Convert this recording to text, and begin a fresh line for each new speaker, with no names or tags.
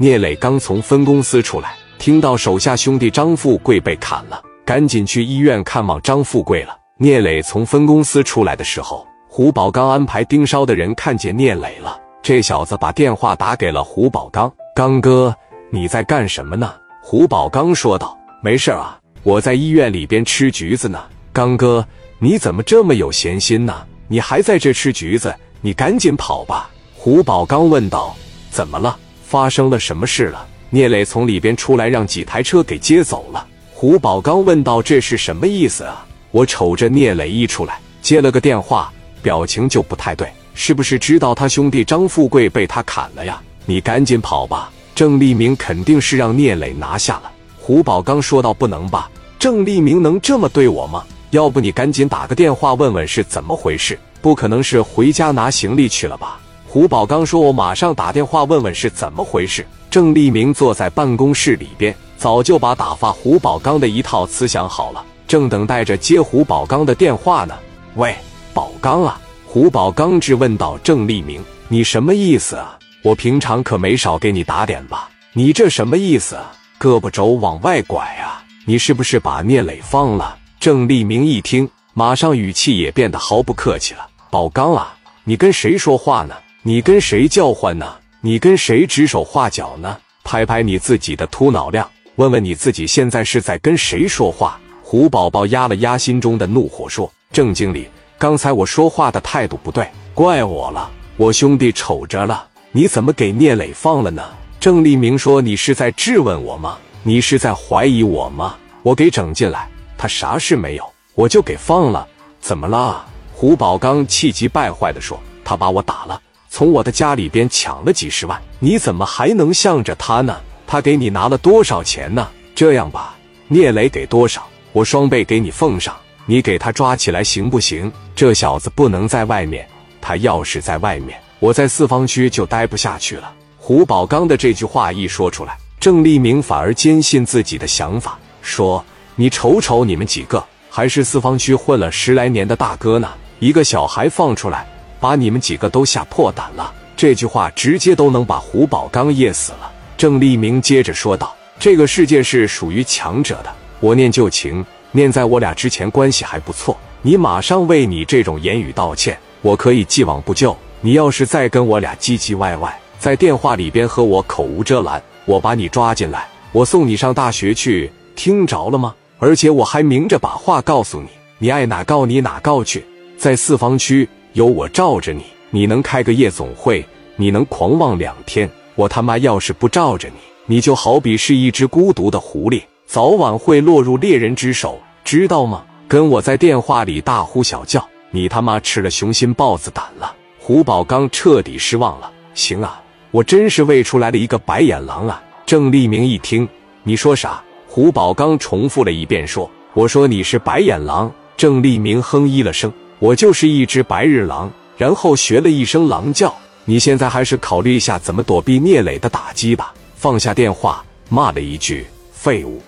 聂磊刚从分公司出来，听到手下兄弟张富贵被砍了，赶紧去医院看望张富贵了。聂磊从分公司出来的时候，胡宝刚安排盯梢的人看见聂磊了。这小子把电话打给了胡宝刚：“刚哥，你在干什么呢？”胡宝刚说道：“没事啊，我在医院里边吃橘子呢。”刚哥，你怎么这么有闲心呢？你还在这吃橘子？你赶紧跑吧！胡宝刚问道：“怎么了？发生了什么事了？”聂磊从里边出来，让几台车给接走了。胡宝刚问道：“这是什么意思啊？”我瞅着聂磊一出来，接了个电话，表情就不太对，是不是知道他兄弟张富贵被他砍了呀？你赶紧跑吧！郑立明肯定是让聂磊拿下了。胡宝刚说道：“不能吧？郑立明能这么对我吗？要不你赶紧打个电话问问是怎么回事？不可能是回家拿行李去了吧？”胡宝刚说：“我马上打电话问问是怎么回事。”郑立明坐在办公室里边，早就把打发胡宝刚的一套词想好了。正等待着接胡宝刚的电话呢。喂，宝刚啊！胡宝刚质问道：“郑立明，你什么意思啊？我平常可没少给你打点吧？你这什么意思啊？胳膊肘往外拐啊？你是不是把聂磊放了？”郑立明一听，马上语气也变得毫不客气了：“宝刚啊，你跟谁说话呢？你跟谁叫唤呢？你跟谁指手画脚呢？拍拍你自己的秃脑梁，问问你自己现在是在跟谁说话？”胡宝宝压了压心中的怒火，说：“郑经理，刚才我说话的态度不对，怪我了。我兄弟瞅着了，你怎么给聂磊放了呢？”郑立明说：“你是在质问我吗？你是在怀疑我吗？我给整进来，他啥事没有，我就给放了。怎么了？”胡宝刚气急败坏地说：“他把我打了，从我的家里边抢了几十万，你怎么还能向着他呢？他给你拿了多少钱呢？这样吧，聂磊给多少？”我双倍给你奉上，你给他抓起来行不行？这小子不能在外面，他要是在外面，我在四方区就待不下去了。胡宝刚的这句话一说出来，郑立明反而坚信自己的想法，说：“你瞅瞅你们几个，还是四方区混了十来年的大哥呢，一个小孩放出来，把你们几个都吓破胆了。”这句话直接都能把胡宝刚噎死了。郑立明接着说道：“这个世界是属于强者的。”我念旧情，念在我俩之前关系还不错，你马上为你这种言语道歉，我可以既往不咎。你要是再跟我俩唧唧歪歪，在电话里边和我口无遮拦，我把你抓进来，我送你上大学去，听着了吗？而且我还明着把话告诉你，你爱哪告你哪告去，在四方区有我罩着你，你能开个夜总会，你能狂妄两天，我他妈要是不罩着你，你就好比是一只孤独的狐狸。早晚会落入猎人之手，知道吗？跟我在电话里大呼小叫，你他妈吃了雄心豹子胆了！胡宝刚彻底失望了。行啊，我真是喂出来了一个白眼狼啊！郑立明一听，你说啥？胡宝刚重复了一遍，说：“我说你是白眼狼。”郑立明哼一了声：“我就是一只白日狼。”然后学了一声狼叫。你现在还是考虑一下怎么躲避聂磊的打击吧。放下电话，骂了一句：“废物。”